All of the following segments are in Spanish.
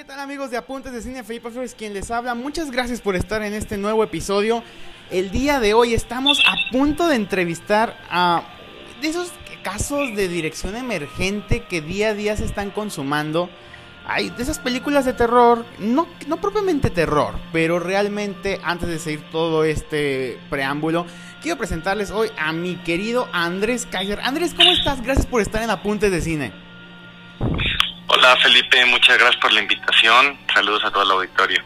¿Qué tal amigos de Apuntes de Cine? Felipe Flores quien les habla. Muchas gracias por estar en este nuevo episodio. El día de hoy estamos a punto de entrevistar a de esos casos de dirección emergente que día a día se están consumando. Hay de esas películas de terror, no, no propiamente terror, pero realmente antes de seguir todo este preámbulo, quiero presentarles hoy a mi querido Andrés Kaiser. Andrés, ¿cómo estás? Gracias por estar en Apuntes de Cine. Hola Felipe, muchas gracias por la invitación. Saludos a todo el auditorio.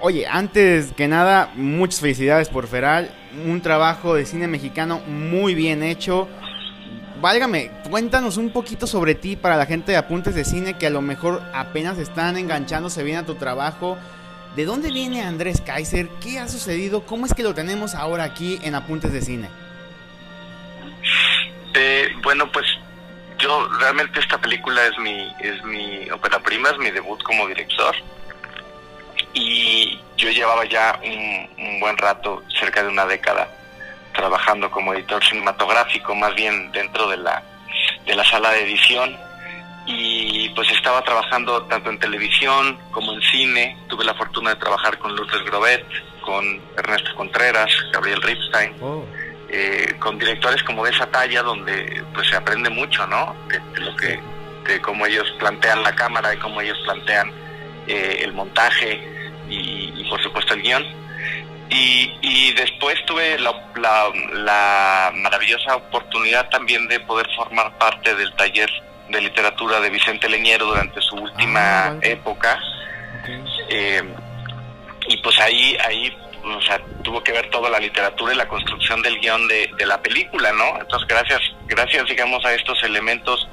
Oye, antes que nada, muchas felicidades por Feral. Un trabajo de cine mexicano muy bien hecho. Válgame, cuéntanos un poquito sobre ti para la gente de Apuntes de Cine que a lo mejor apenas están enganchándose bien a tu trabajo. ¿De dónde viene Andrés Kaiser? ¿Qué ha sucedido? ¿Cómo es que lo tenemos ahora aquí en Apuntes de Cine? Eh, bueno, pues yo realmente esta película es mi es mi ópera prima, es mi debut como director y yo llevaba ya un, buen rato, cerca de una década, trabajando como editor cinematográfico, más bien dentro de la de la sala de edición y pues estaba trabajando tanto en televisión como en cine. Tuve la fortuna de trabajar con Lourdes Grobet, con Ernesto Contreras, Gabriel Ripstein. Oh. Eh, con directores como de esa talla donde pues se aprende mucho, ¿no? De, lo que, de cómo ellos plantean la cámara y cómo ellos plantean eh, el montaje y, por supuesto el guion. Y, después tuve la, la, maravillosa oportunidad también de poder formar parte del taller de literatura de Vicente Leñero durante su última ah, época. Eh, y pues ahí, ahí o sea, tuvo que ver toda la literatura y la construcción del guion de, la película, ¿no? Entonces, gracias, gracias, digamos, a estos elementos,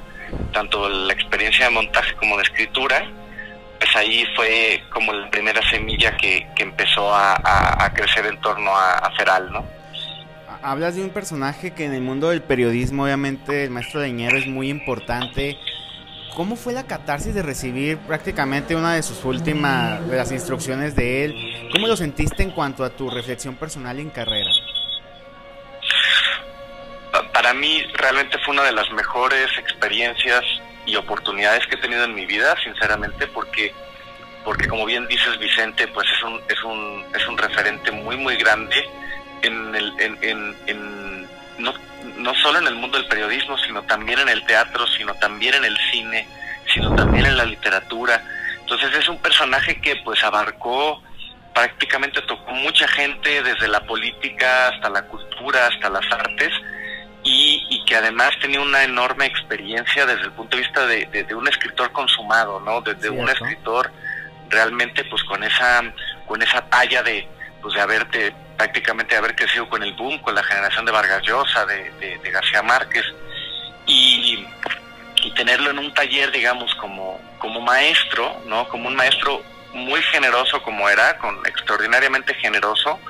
tanto la experiencia de montaje como de escritura, pues ahí fue como la primera semilla que, empezó a, crecer en torno a, Feral, ¿no? Hablas de un personaje que en el mundo del periodismo, obviamente, el maestro Leñero es muy importante ¿Cómo fue la catarsis de recibir prácticamente una de sus últimas, de las instrucciones de él? ¿Cómo lo sentiste en cuanto a tu reflexión personal en carrera? Para mí realmente fue una de las mejores experiencias y oportunidades que he tenido en mi vida, sinceramente, porque porque como bien dices Vicente, pues es un es un es un referente muy muy grande en el en, en no no solo en el mundo del periodismo, sino también en el teatro, sino también en el cine, sino también en la literatura. Entonces es un personaje que pues abarcó, prácticamente tocó mucha gente desde la política hasta la cultura, hasta las artes, y, que además tenía una enorme experiencia desde el punto de vista de, un escritor consumado, ¿no? Desde un escritor realmente pues con esa, con esa talla de, pues de haberte prácticamente haber crecido con el boom, con la generación de Vargas Llosa, de, García Márquez, y, tenerlo en un taller, digamos, como, como maestro, ¿no? Como un maestro muy generoso como era, con extraordinariamente generoso,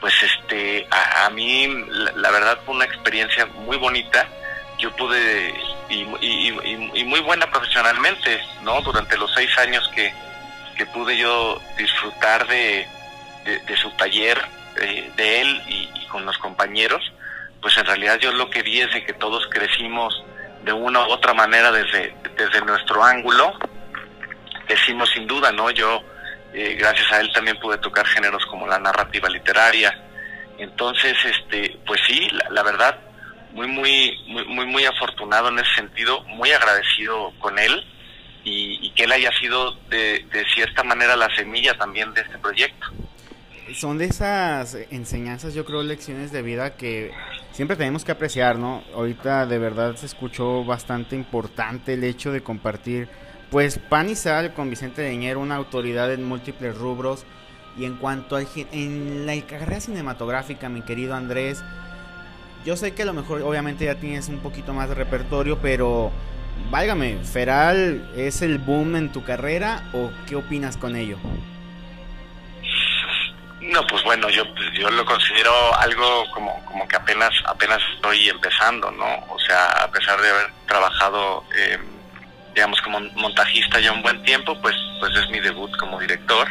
pues este, a, mí la, verdad fue una experiencia muy bonita. Yo pude, y, muy buena profesionalmente, ¿no? Durante los seis años que, pude yo disfrutar de, de su taller, eh, de él y, con los compañeros, pues en realidad yo lo que vi es de que todos crecimos de una u otra manera desde, desde nuestro ángulo. Decimos sin duda, ¿no? Yo, eh, gracias a él también pude tocar géneros como la narrativa literaria. Entonces, este, pues sí, la, verdad, muy, muy, muy, muy, muy afortunado en ese sentido, muy agradecido con él y, y que él haya sido de, de cierta manera la semilla también de este proyecto son de esas enseñanzas, yo creo, lecciones de vida que siempre tenemos que apreciar, ¿no? Ahorita de verdad se escuchó bastante importante el hecho de compartir, pues, pan y sal con Vicente Deñero, una autoridad en múltiples rubros. Y en cuanto a en la carrera cinematográfica, mi querido Andrés, yo sé que a lo mejor obviamente ya tienes un poquito más de repertorio, pero válgame, ¿Feral es el boom en tu carrera o qué opinas con ello? No, pues bueno, yo pues, yo lo considero algo como como que apenas apenas estoy empezando, ¿no? O sea, a pesar de haber trabajado, eh, digamos, como montajista ya un buen tiempo, pues pues es mi debut como director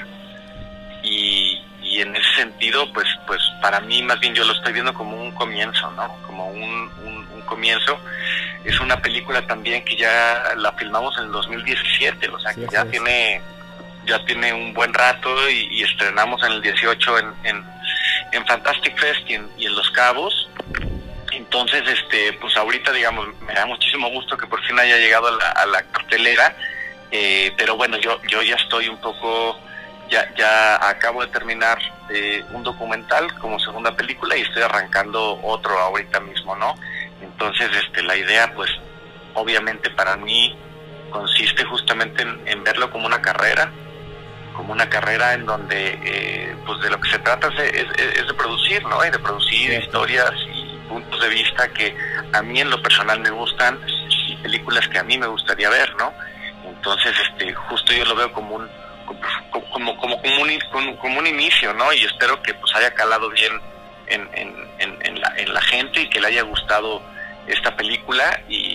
y, y en ese sentido, pues pues para mí más bien yo lo estoy viendo como un comienzo, ¿no? Como un, un, comienzo, es una película también que ya la filmamos en el 2017, o sea que ya tiene ya tiene un buen rato y, estrenamos en el 18 en, en, Fantastic Fest y en, Los Cabos. Entonces, este, pues ahorita, digamos, me da muchísimo gusto que por fin haya llegado a la, cartelera, eh, pero bueno, yo, yo ya estoy un poco ya, ya acabo de terminar eh, un documental como segunda película y estoy arrancando otro ahorita mismo, ¿no? Entonces, este, la idea, pues, obviamente para mí consiste justamente en, verlo como una carrera, como una carrera en donde, eh, pues, de lo que se trata es, es, de producir, ¿no? Y de producir historias y puntos de vista que a mí en lo personal me gustan y películas que a mí me gustaría ver, ¿no? Entonces, este, justo yo lo veo como un como, como, como, un, como un inicio, ¿no? Y espero que pues haya calado bien en, en, en, la, en la gente y que le haya gustado esta película y,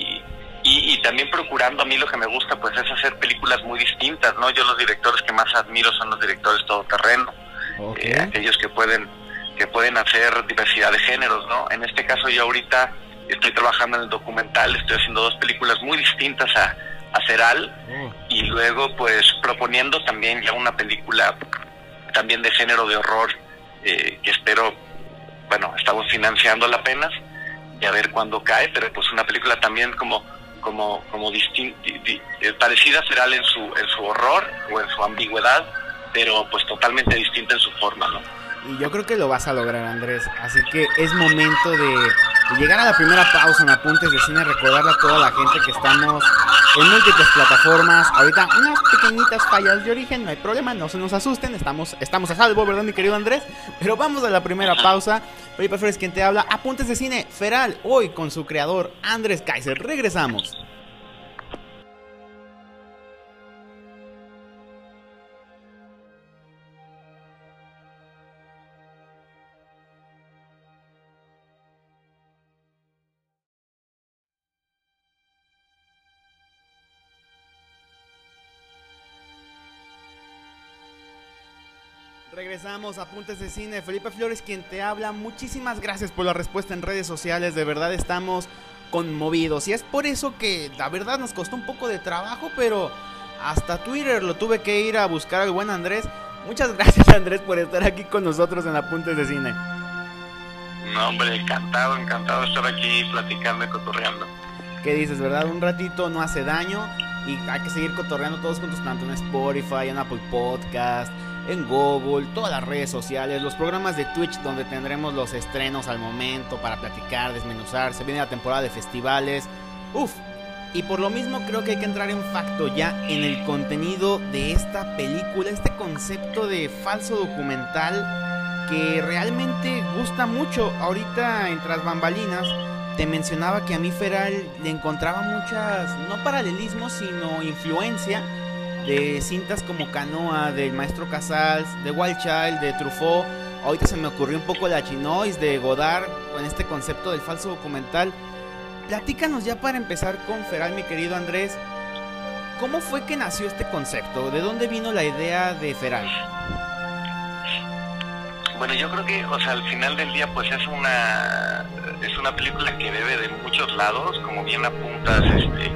y, también procurando a mí lo que me gusta pues es hacer películas muy distintas, ¿no? Yo los directores que más admiro son los directores todoterreno, eh, aquellos que pueden que pueden hacer diversidad de géneros, ¿no? En este caso yo ahorita estoy trabajando en el documental, estoy haciendo dos películas muy distintas a, hacer al oh. y luego pues proponiendo también ya una película también de género de horror eh, que espero, bueno, estamos financiándola apenas y a ver cuándo cae, pero pues una película también como como como eh, parecida Feral en su en su horror o en su ambigüedad, pero pues totalmente distinta en su forma, ¿no? Y yo creo que lo vas a lograr, Andrés. Así que es momento de, llegar a la primera pausa en Apuntes de Cine, recordarle a toda la gente que estamos en múltiples plataformas. Ahorita unas pequeñitas fallas de origen, no hay problema, no se nos asusten, estamos, estamos a salvo, ¿verdad, mi querido Andrés? Pero vamos a la primera pausa. Oye, prefieres quien te habla. Apuntes de Cine, Feral, hoy con su creador, Andrés Kaiser. Regresamos. Regresamos a Apuntes de Cine. Felipe Flores, quien te habla. Muchísimas gracias por la respuesta en redes sociales. De verdad estamos conmovidos. Y es por eso que la verdad nos costó un poco de trabajo, pero hasta Twitter lo tuve que ir a buscar al buen Andrés. Muchas gracias Andrés por estar aquí con nosotros en Apuntes de Cine. No, hombre, encantado, encantado de estar aquí platicando y cotorreando. ¿Qué dices, verdad? Un ratito no hace daño y hay que seguir cotorreando todos juntos, tanto en Spotify, en Apple Podcast, en Google, todas las redes sociales, los programas de Twitch donde tendremos los estrenos al momento para platicar, desmenuzar, se viene la temporada de festivales, uff, y por lo mismo creo que hay que entrar en facto ya en el contenido de esta película, este concepto de falso documental que realmente gusta mucho. Ahorita en Tras Bambalinas te mencionaba que a mí Feral le encontraba muchas, no paralelismos, sino influencia de cintas como Canoa, del maestro Casals, de Wild Child, de Truffaut. Ahorita se me ocurrió un poco la Chinois de Godard con este concepto del falso documental. Platícanos ya para empezar con Feral, mi querido Andrés. ¿Cómo fue que nació este concepto? ¿De dónde vino la idea de Feral? Bueno, yo creo que, o sea, al final del día, pues es una es una película que bebe de muchos lados, como bien apuntas, este,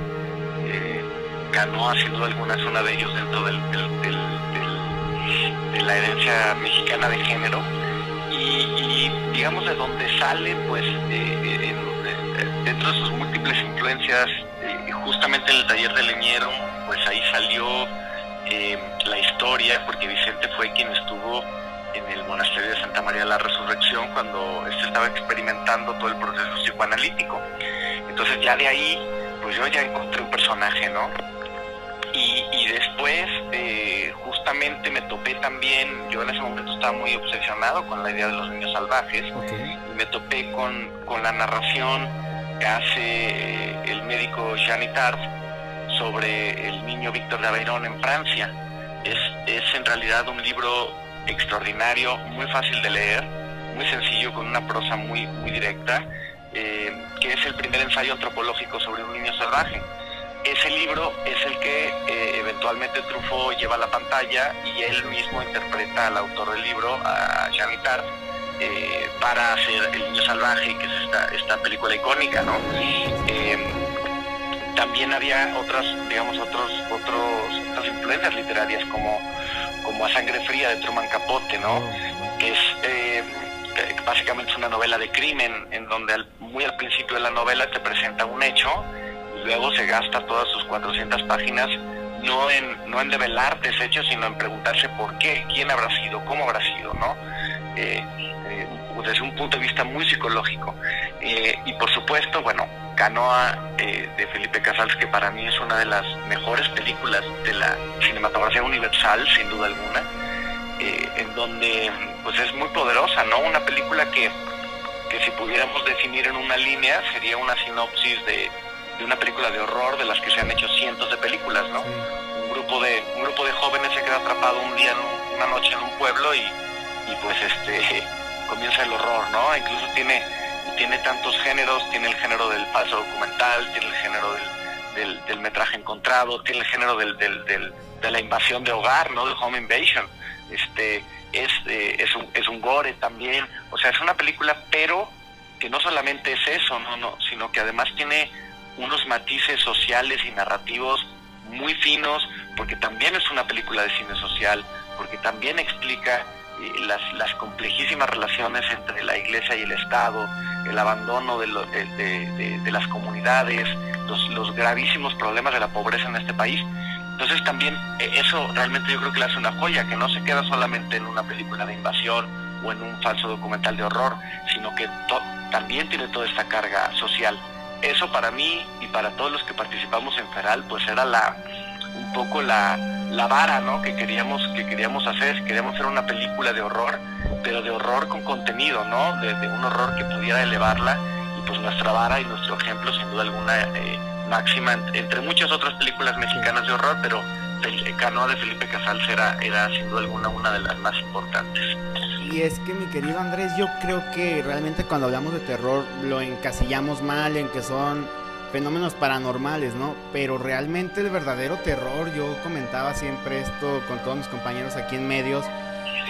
Canoa, sin duda alguna, es una de ellos dentro del, de la herencia mexicana de género. Y, digamos de donde sale, pues, eh, eh, dentro de sus múltiples influencias, eh, justamente en el taller de Leñero, pues ahí salió la historia, porque Vicente fue quien estuvo en el monasterio de Santa María de la Resurrección cuando este estaba experimentando todo el proceso psicoanalítico. Entonces ya de ahí, pues yo ya encontré un personaje, ¿no? Y, después, eh, justamente me topé también, yo en ese momento estaba muy obsesionado con la idea de los niños salvajes, y me topé con, con, la narración que hace eh, el médico Jean Tard sobre el niño Víctor de Aveyron en Francia. Es, es en realidad un libro extraordinario, muy fácil de leer, muy sencillo, con una prosa muy, muy directa, eh, que es el primer ensayo antropológico sobre un niño salvaje ese libro es el que eh, eventualmente Truffaut lleva a la pantalla y él mismo interpreta al autor del libro, a Jean eh, para hacer El Niño Salvaje, que es esta, esta película icónica, ¿no? Eh, también había otras, digamos, otros, otros, otras influencias literarias como, como A Sangre Fría de Truman Capote, ¿no? Oh, Que es eh, básicamente es una novela de crimen en donde al, muy al principio de la novela te presenta un hecho luego se gasta todas sus 400 páginas no en, no en develarte ese sino en preguntarse por qué, quién habrá sido, cómo habrá sido, ¿no? Eh, eh, desde un punto de vista muy psicológico. Eh, y por supuesto, bueno, Canoa de Felipe Casals, que para mí es una de las mejores películas de la cinematografía universal, sin duda alguna, en donde pues es muy poderosa, ¿no? Una película que, que si pudiéramos definir en una línea sería una sinopsis de, de una película de horror de las que se han hecho cientos de películas, ¿no? Un grupo de un grupo de jóvenes se queda atrapado un día, en un- una noche en un pueblo y, y pues este comienza el horror, ¿no? Incluso tiene tiene tantos géneros, tiene el género del falso documental, tiene el género del, del, del metraje encontrado, tiene el género del, del, del- de la invasión de hogar, ¿no? De home invasion. Este es eh, es un es un gore también, o sea, es una película, pero que no solamente es eso, no, no, sino que además tiene unos matices sociales y narrativos muy finos, porque también es una película de cine social, porque también explica eh, las, las complejísimas relaciones entre la iglesia y el Estado, el abandono de, lo- de- las comunidades, los, los gravísimos problemas de la pobreza en este país. Entonces también eh, eso realmente yo creo que le hace una joya, que no se queda solamente en una película de invasión o en un falso documental de horror, sino que también tiene toda esta carga social. Eso para mí y para todos los que participamos en Feral, pues era la un poco la, la vara ¿no? que queríamos que queríamos hacer, queríamos hacer una película de horror, pero de horror con contenido, ¿no? De, de un horror que pudiera elevarla y pues nuestra vara y nuestro ejemplo sin duda alguna eh, máxima en- entre muchas otras películas mexicanas de horror, pero Canoa de Felipe Casals era, era sin duda alguna una de las más importantes. Y es que mi querido Andrés, yo creo que realmente cuando hablamos de terror lo encasillamos mal en que son fenómenos paranormales, ¿no? Pero realmente el verdadero terror, yo comentaba siempre esto con todos mis compañeros aquí en medios,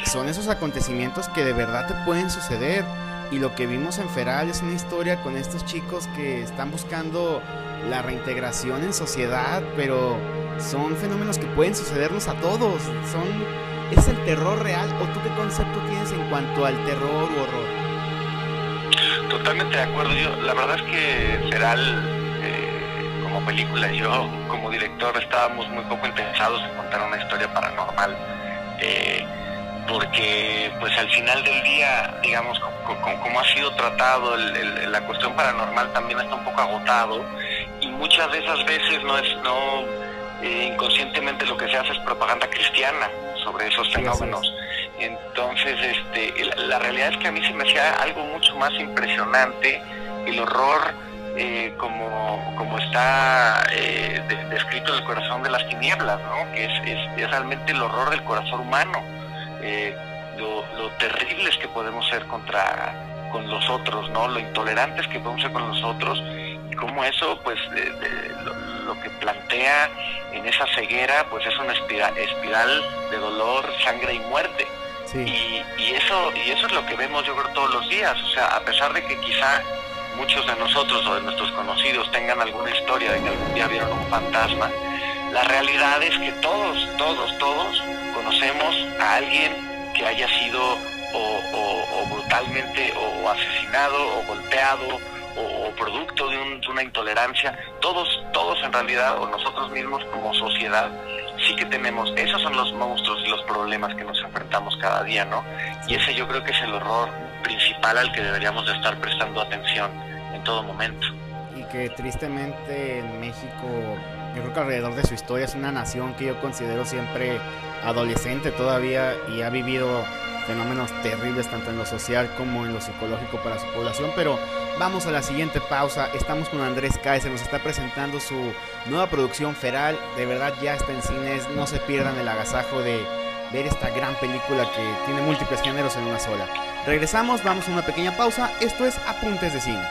son esos acontecimientos que de verdad te pueden suceder. Y lo que vimos en Feral es una historia con estos chicos que están buscando la reintegración en sociedad, pero son fenómenos que pueden sucedernos a todos. Son ¿Es el terror real o tú qué concepto tienes en cuanto al terror u horror? Totalmente de acuerdo. Yo, la verdad es que Feral, eh, como película, yo como director estábamos muy poco interesados en contar una historia paranormal. eh, porque pues al final del día, digamos, co- co- como, ha sido tratado, la cuestión paranormal también está un poco agotado y muchas de esas veces no es, no, eh, inconscientemente lo que se hace es propaganda cristiana sobre esos fenómenos. Entonces, este, la, la realidad es que a mí se me hacía algo mucho más impresionante el horror eh, como, como está eh, de- descrito en el corazón de las tinieblas, ¿no? Que es, es- es realmente el horror del corazón humano, eh, lo, lo terribles que podemos ser contra con los otros, ¿no? Lo intolerantes que podemos ser con los otros y cómo eso, pues, de- de- lo, lo que plantea en esa ceguera, pues es una espiral, espiral de dolor, sangre y muerte. Sí. Y, y eso y eso es lo que vemos yo creo todos los días o sea a pesar de que quizá muchos de nosotros o de nuestros conocidos tengan alguna historia de que algún día vieron un fantasma la realidad es que todos todos todos conocemos a alguien que haya sido o, o- o brutalmente o, o asesinado o golpeado o, producto de, un- de una intolerancia todos todos en realidad o nosotros mismos como sociedad sí que tenemos, esos son los monstruos y los problemas que nos enfrentamos cada día, ¿no? Y ese yo creo que es el horror principal al que deberíamos de estar prestando atención en todo momento. Y que tristemente en México, yo creo que alrededor de su historia es una nación que yo considero siempre adolescente todavía y ha vivido fenómenos terribles tanto en lo social como en lo psicológico para su población. Pero vamos a la siguiente pausa. Estamos con Andrés Cáez, nos está presentando su nueva producción Feral. De verdad ya está en cines. No se pierdan el agasajo de ver esta gran película que tiene múltiples géneros en una sola. Regresamos, vamos a una pequeña pausa. Esto es Apuntes de Cine.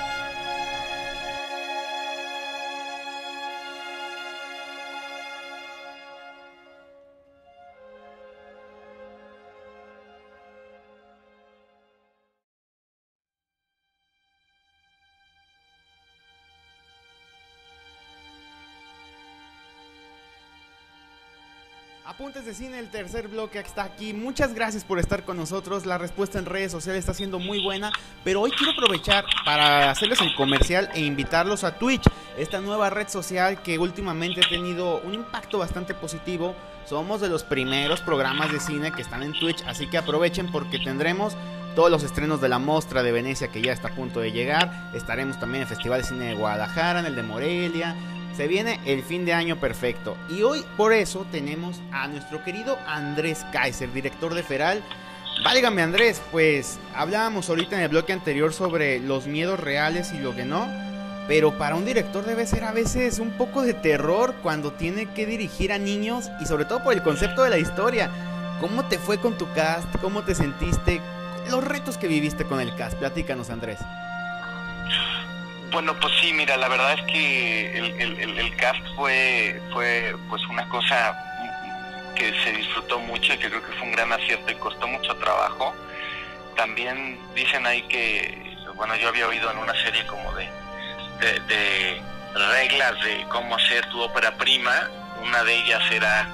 Apuntes de cine, el tercer bloque está aquí. Muchas gracias por estar con nosotros. La respuesta en redes sociales está siendo muy buena, pero hoy quiero aprovechar para hacerles el comercial e invitarlos a Twitch, esta nueva red social que últimamente ha tenido un impacto bastante positivo. Somos de los primeros programas de cine que están en Twitch, así que aprovechen porque tendremos todos los estrenos de la Mostra de Venecia que ya está a punto de llegar. Estaremos también en el Festival de Cine de Guadalajara, en el de Morelia, se viene el fin de año perfecto. Y hoy por eso tenemos a nuestro querido Andrés Kaiser, director de Feral. Válgame Andrés, pues hablábamos ahorita en el bloque anterior sobre los miedos reales y lo que no. Pero para un director debe ser a veces un poco de terror cuando tiene que dirigir a niños y sobre todo por el concepto de la historia. ¿Cómo te fue con tu cast? ¿Cómo te sentiste? Los retos que viviste con el cast. Platícanos Andrés. Bueno, pues sí, mira, la verdad es que el, cast fue, fue pues una cosa que se disfrutó mucho y que creo que fue un gran acierto y costó mucho trabajo. También dicen ahí que, bueno, yo había oído en una serie como de, de, reglas de cómo hacer tu ópera prima, una de ellas era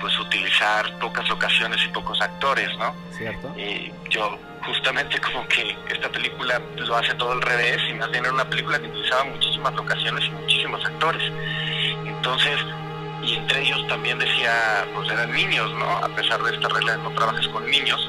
pues utilizar pocas locaciones y pocos actores, ¿no? Cierto. Y yo justamente como que esta película lo hace todo al revés y más bien era una película que utilizaba muchísimas locaciones y muchísimos actores. Entonces, y entre ellos también decía, pues eran niños, ¿no? A pesar de esta regla de no trabajes con niños.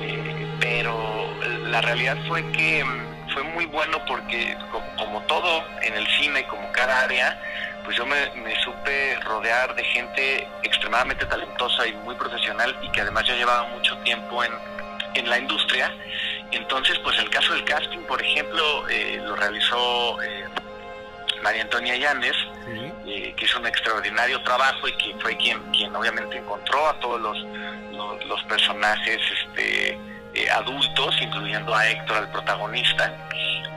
Eh, pero la realidad fue que mm, fue muy bueno porque como, todo en el cine, como cada área, pues yo me, me, supe rodear de gente extremadamente talentosa y muy profesional y que además ya llevaba mucho tiempo en, en la industria. Entonces, pues el caso del casting, por ejemplo, eh, lo realizó eh, María Antonia Llanes, eh, que hizo un extraordinario trabajo y que fue quien, quien obviamente encontró a todos los, los, personajes este, adultos, incluyendo a Héctor, el protagonista.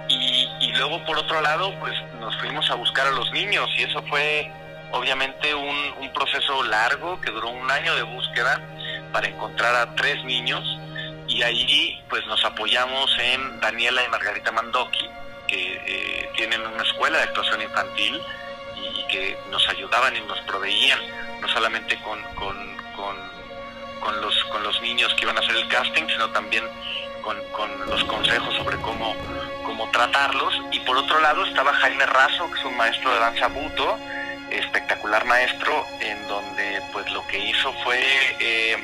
Y, y luego, por otro lado, pues nos fuimos a buscar a los niños y eso fue obviamente un, un proceso largo que duró un año de búsqueda para encontrar a tres niños y allí pues nos apoyamos en Daniela y Margarita Mandoki, que eh, tienen una escuela de actuación infantil y, que nos ayudaban y nos proveían no solamente con, con, con, los, con los niños que iban a hacer el casting, sino también con, con los consejos sobre cómo, cómo tratarlos. Y por otro lado estaba Jaime Razo, que es un maestro de danza buto, espectacular maestro, en donde pues lo que hizo fue... Eh,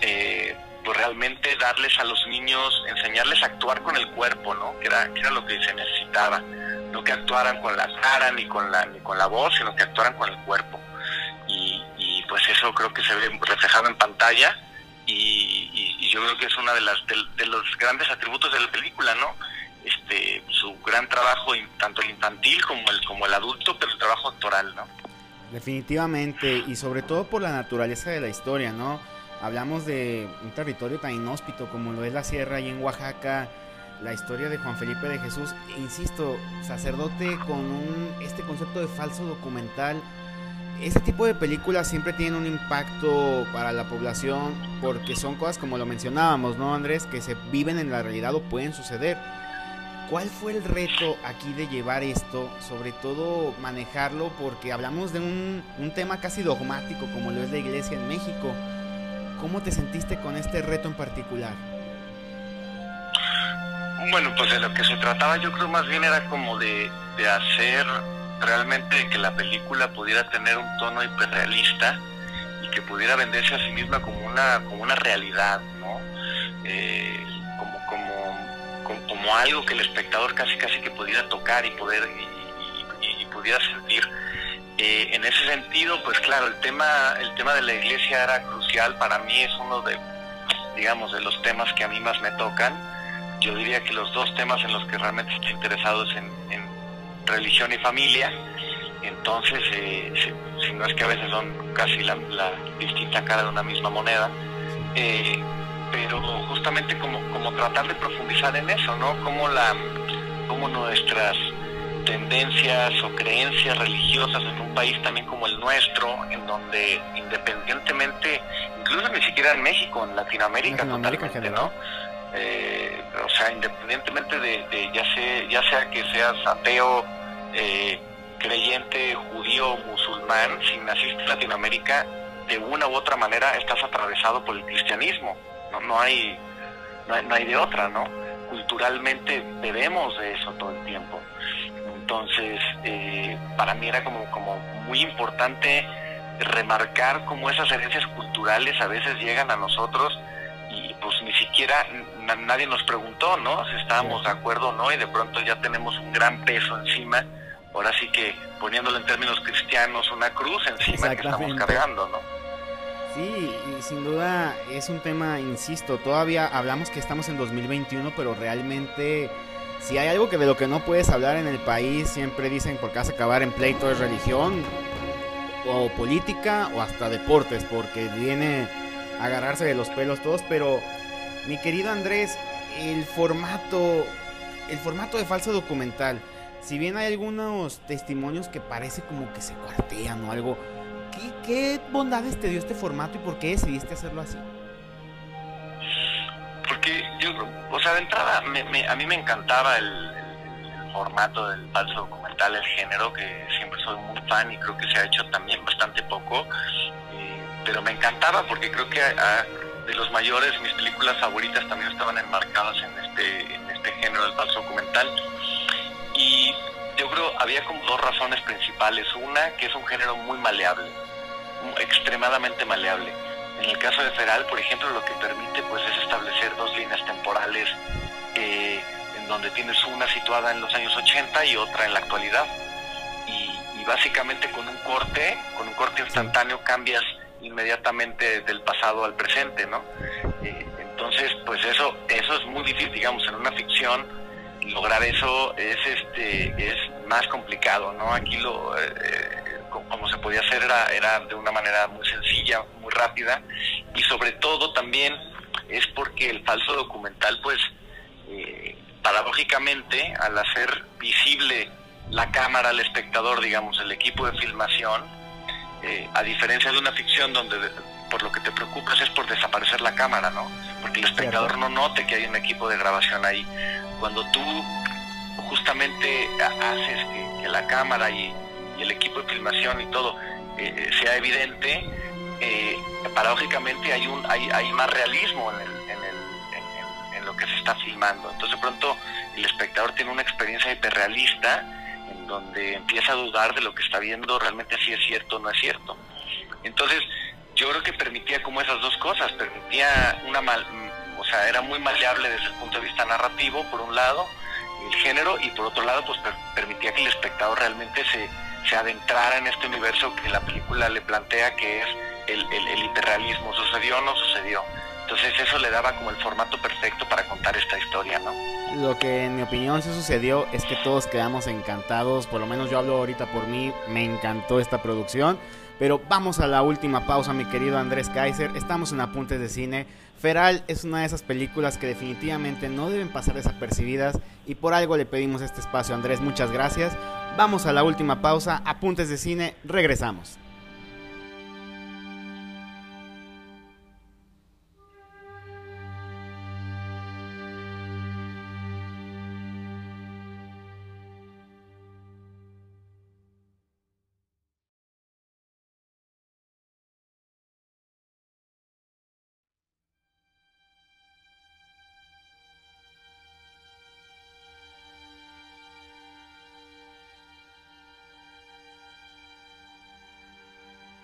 eh, pues realmente darles a los niños, enseñarles a actuar con el cuerpo, ¿no? Que era, que era lo que se necesitaba. No que actuaran con la cara ni con la, ni con la voz, sino que actuaran con el cuerpo. Y, y pues eso creo que se ve reflejado en pantalla y, yo creo que es uno de, las, de, los grandes atributos de la película, ¿no? Este, su gran trabajo, tanto el infantil como el, como el adulto, pero el trabajo actoral, ¿no? Definitivamente, y sobre todo por la naturaleza de la historia, ¿no? Hablamos de un territorio tan inhóspito como lo es la sierra y en Oaxaca, la historia de Juan Felipe de Jesús, insisto, sacerdote con un, este concepto de falso documental. Este tipo de películas siempre tienen un impacto para la población porque son cosas como lo mencionábamos, ¿no, Andrés? Que se viven en la realidad o pueden suceder. ¿Cuál fue el reto aquí de llevar esto? Sobre todo manejarlo porque hablamos de un, un tema casi dogmático como lo es la iglesia en México ¿Cómo te sentiste con este reto en particular? Bueno, pues de lo que se trataba yo creo más bien era como de, hacer realmente que la película pudiera tener un tono hiperrealista y que pudiera venderse a sí misma como una, como una realidad, ¿no? Eh, como, como, como, algo que el espectador casi casi que pudiera tocar y poder y pudiera sentir. Eh, en ese sentido, pues claro, el tema, el tema de la iglesia era crucial. Para mí es uno de, digamos, de los temas que a mí más me tocan. Yo diría que los dos temas en los que realmente estoy interesado es en, religión y familia. Entonces, eh, si, no es que a veces son casi la, distinta cara de una misma moneda, eh, pero justamente como, como tratar de profundizar en eso, ¿no? Como la, como nuestras tendencias o creencias religiosas en un país también como el nuestro, en donde independientemente, incluso ni siquiera en México, en Latinoamérica, totalmente, ¿no? Eh, o sea, independientemente de, ya, sea, ya sea que seas ateo, eh, creyente, judío, musulmán, si naciste en Latinoamérica, de una u otra manera estás atravesado por el cristianismo, no, no, hay, no, hay, de otra, ¿no? Culturalmente bebemos de eso todo el tiempo. Entonces, eh, para mí era como, como muy importante remarcar cómo esas herencias culturales a veces llegan a nosotros y pues ni siquiera nadie nos preguntó, ¿no? Si estábamos de acuerdo o no y de pronto ya tenemos un gran peso encima, ahora sí que poniéndolo en términos cristianos, una cruz encima que estamos cargando, ¿no? Sí, y sin duda es un tema, insisto, todavía hablamos que estamos en 2021, pero realmente si hay algo que de lo que no puedes hablar en el país, siempre dicen porque vas a acabar en pleito es religión, o política, o hasta deportes, porque viene a agarrarse de los pelos todos, pero mi querido Andrés, el formato, el formato de falso documental, si bien hay algunos testimonios que parece como que se cuartean o algo, ¿qué, bondades te dio este formato y por qué decidiste hacerlo así? Sea, de entrada, a mí me encantaba el, formato del falso documental, el género, que siempre soy muy fan y creo que se ha hecho también bastante poco, eh, pero me encantaba porque creo que de los mayores, mis películas favoritas también estaban enmarcadas en este, en este género del falso documental. Y yo creo había como dos razones principales. Una, que es un género muy maleable, extremadamente maleable. En el caso de Feral, por ejemplo, lo que permite pues es establecer dos líneas temporales eh, en donde tienes una situada en los años 80 y otra en la actualidad. Y, básicamente con un corte, con un corte instantáneo cambias inmediatamente del pasado al presente, ¿no? Eh, entonces, pues eso, eso es muy difícil, digamos, en una ficción lograr eso es este es más complicado no aquí lo eh, como se podía hacer era, era de una manera muy sencilla muy rápida y sobre todo también es porque el falso documental pues eh, paradójicamente al hacer visible la cámara al espectador digamos el equipo de filmación a diferencia de una ficción donde por lo que te preocupas es por desaparecer la cámara, ¿no? Porque el espectador no note que hay un equipo de grabación ahí. Cuando tú justamente haces que, la cámara y, el equipo de filmación y todo eh, sea evidente, eh, paradójicamente hay, un, hay, hay más realismo en, el, en, el, en, lo que se está filmando. Entonces de pronto el espectador tiene una experiencia hiperrealista en donde empieza a dudar de lo que está viendo realmente si es cierto o no es cierto. Entonces, yo creo que permitía como esas dos cosas, permitía una mal, o sea, era muy maleable desde el punto de vista narrativo, por un lado, el género, y por otro lado, pues permitía que el espectador realmente se, se adentrara en este universo que la película le plantea que es el, el, hiperrealismo, sucedió o no sucedió. Entonces eso le daba como el formato perfecto para contar esta historia, ¿no? Lo que en mi opinión se sucedió es que todos quedamos encantados, por lo menos yo hablo ahorita por mí, me encantó esta producción. Pero vamos a la última pausa, mi querido Andrés Kaiser. Estamos en Apuntes de Cine. Feral es una de esas películas que definitivamente no deben pasar desapercibidas y por algo le pedimos este espacio, Andrés. Muchas gracias. Vamos a la última pausa. Apuntes de Cine. Regresamos.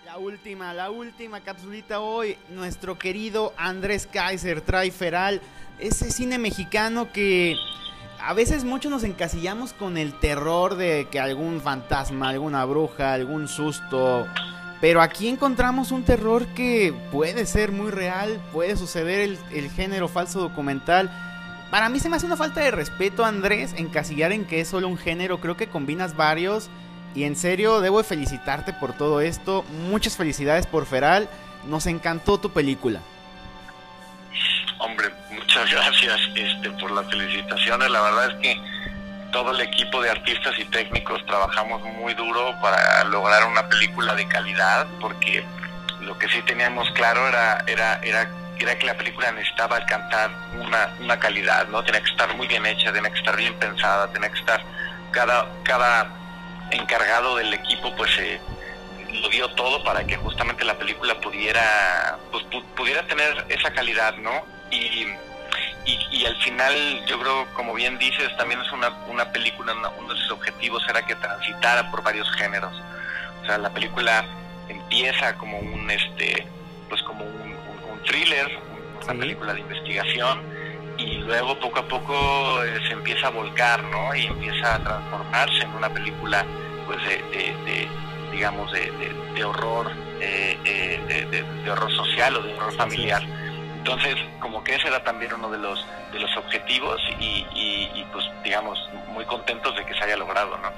La última, la última capsulita hoy. Nuestro querido Andrés Kaiser trae Feral. Ese cine mexicano que a veces muchos nos encasillamos con el terror de que algún fantasma, alguna bruja, algún susto. Pero aquí encontramos un terror que puede ser muy real, puede suceder el, el, género falso documental. Para mí se me hace una falta de respeto, Andrés, encasillar en que es solo un género. Creo que combinas varios y en serio, debo felicitarte por todo esto. Muchas felicidades por Feral. Nos encantó tu película. Hombre, muchas gracias este, por las felicitaciones. La verdad es que todo el equipo de artistas y técnicos trabajamos muy duro para lograr una película de calidad, porque lo que sí teníamos claro era, era, era, era que la película necesitaba alcanzar una, una calidad, ¿no? Tenía que estar muy bien hecha, tenía que estar bien pensada, tenía que estar cada, cada encargado del equipo pues se, lo dio todo para que justamente la película pudiera pues, pudiera tener esa calidad, ¿no? Y, y, al final yo creo, como bien dices, también es una, una película, uno de sus objetivos era que transitara por varios géneros. O sea, la película empieza como un, este, pues como un, thriller, una película de investigación, y luego poco a poco eh, se empieza a volcar, ¿no? Y empieza a transformarse en una película, pues, de, digamos, de, horror, eh, eh, de, horror social o de horror familiar. Entonces, como que ese era también uno de los de los objetivos y, y, pues, digamos, muy contentos de que se haya logrado, ¿no?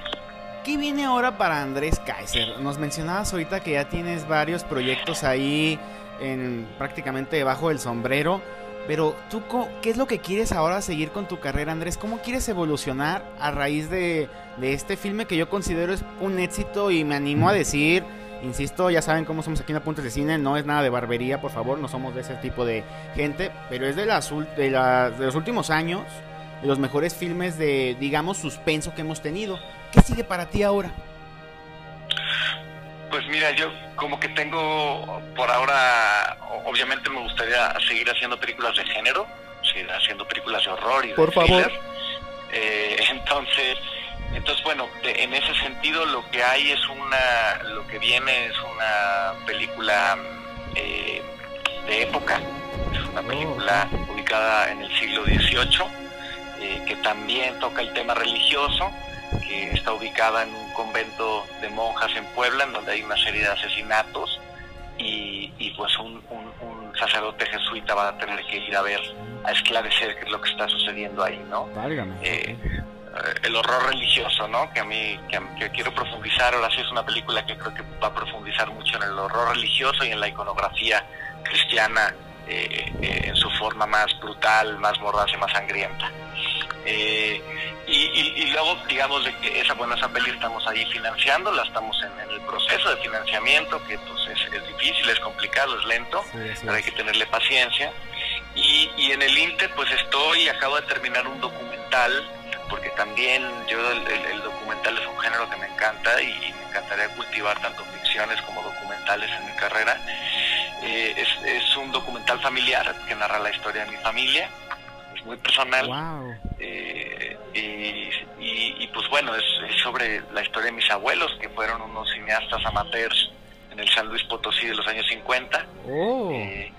¿Qué viene ahora para Andrés Kaiser? Nos mencionabas ahorita que ya tienes varios proyectos ahí en prácticamente debajo del sombrero. Pero tú, ¿qué es lo que quieres ahora seguir con tu carrera, Andrés? ¿Cómo quieres evolucionar a raíz de, de este filme que yo considero es un éxito y me animo a decir Insisto, ya saben cómo somos aquí en Apuntes de Cine, no es nada de barbería, por favor, no somos de ese tipo de gente, pero es de, las, de, de los últimos años, de los mejores filmes de, digamos, suspenso que hemos tenido. ¿Qué sigue para ti ahora? Pues mira, yo como que tengo por ahora, obviamente me gustaría seguir haciendo películas de género, seguir haciendo películas de horror y de Por favor. Eh, entonces, entonces, bueno, en ese sentido lo que hay es una, lo que viene es una película eh, de época, es una oh, película ubicada en el siglo XVIII, eh, que también toca el tema religioso, que está ubicada en un convento de monjas en Puebla, en donde hay una serie de asesinatos, y, y pues un, un, sacerdote jesuita va a tener que ir a ver, a esclarecer qué es lo que está sucediendo ahí, ¿no? Eh, eh, el horror religioso, ¿no? Que a mí que, quiero profundizar. Ahora sí es una película que creo que va a profundizar mucho en el horror religioso y en la iconografía cristiana eh, eh, en su forma más brutal, más mordaz y más sangrienta. Y, luego, digamos, de que esa buena peli estamos ahí financiándola, estamos en, el proceso de financiamiento, que pues es, difícil, es complicado, es lento, pero hay que tenerle paciencia. Y, y en el Inter, pues estoy, acabo de terminar un documental porque también yo el, documental es un género que me encanta y me encantaría cultivar tanto ficciones como documentales en mi carrera. Eh, es, un documental familiar que narra la historia de mi familia, es muy personal. Eh, y, pues bueno, es, sobre la historia de mis abuelos, que fueron unos cineastas amateurs en el San Luis Potosí de los años 50. Eh,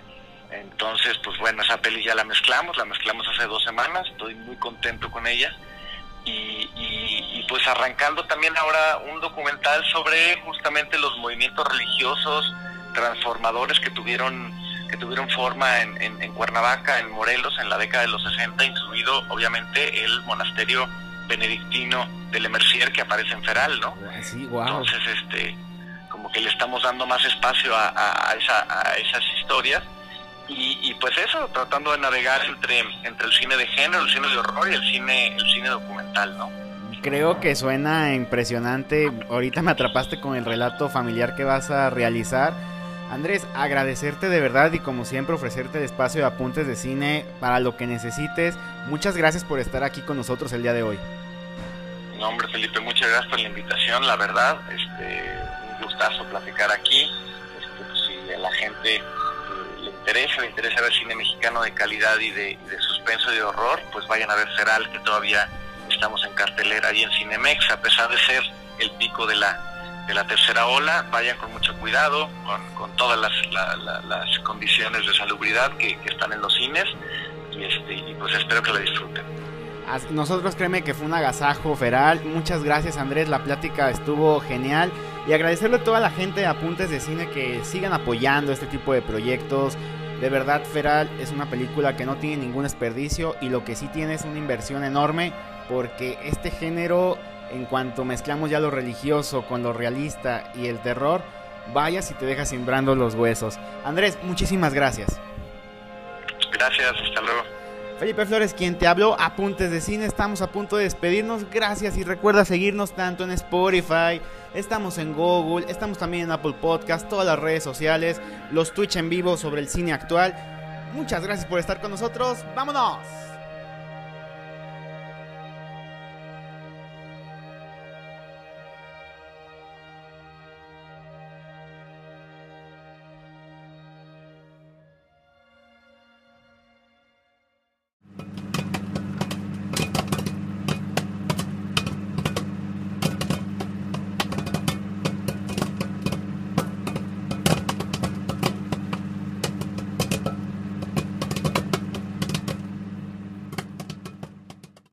entonces, pues bueno, esa peli ya la mezclamos, la mezclamos hace dos semanas, estoy muy contento con ella y, pues arrancando también ahora un documental sobre justamente los movimientos religiosos transformadores que tuvieron que tuvieron forma en, en, Cuernavaca, en Morelos, en la década de los 60, incluido obviamente el monasterio benedictino de Le Mercier que aparece en Feral, ¿no? Ah, Entonces, este, como que le estamos dando más espacio a, a, esa, a esas historias y, pues eso, tratando de navegar entre, entre el cine de género, el cine de horror y el cine, el cine documental, ¿no? Creo que suena impresionante. Ahorita me atrapaste con el relato familiar que vas a realizar. Andrés, agradecerte de verdad y como siempre ofrecerte el espacio de apuntes de cine para lo que necesites. Muchas gracias por estar aquí con nosotros el día de hoy. No, hombre Felipe, muchas gracias por la invitación, la verdad, este, un gustazo platicar aquí. Este, pues, si a la gente interesa, le interesa ver cine mexicano de calidad y de, suspenso y de horror, pues vayan a ver Feral, que todavía estamos en cartelera ahí en Cinemex, a pesar de ser el pico de la, de la tercera ola, vayan con mucho cuidado, con, todas las, las, condiciones de salubridad que, están en los cines, y, este, y pues espero que la disfruten. Nosotros créeme que fue un agasajo feral. Muchas gracias Andrés, la plática estuvo genial. Y agradecerle a toda la gente de Apuntes de Cine que sigan apoyando este tipo de proyectos. De verdad, Feral es una película que no tiene ningún desperdicio y lo que sí tiene es una inversión enorme porque este género, en cuanto mezclamos ya lo religioso con lo realista y el terror, vaya si te deja sembrando los huesos. Andrés, muchísimas gracias. Gracias, hasta luego. Felipe Flores, quien te habló, apuntes de cine, estamos a punto de despedirnos, gracias y recuerda seguirnos tanto en Spotify, estamos en Google, estamos también en Apple Podcast, todas las redes sociales, los Twitch en vivo sobre el cine actual. Muchas gracias por estar con nosotros, vámonos.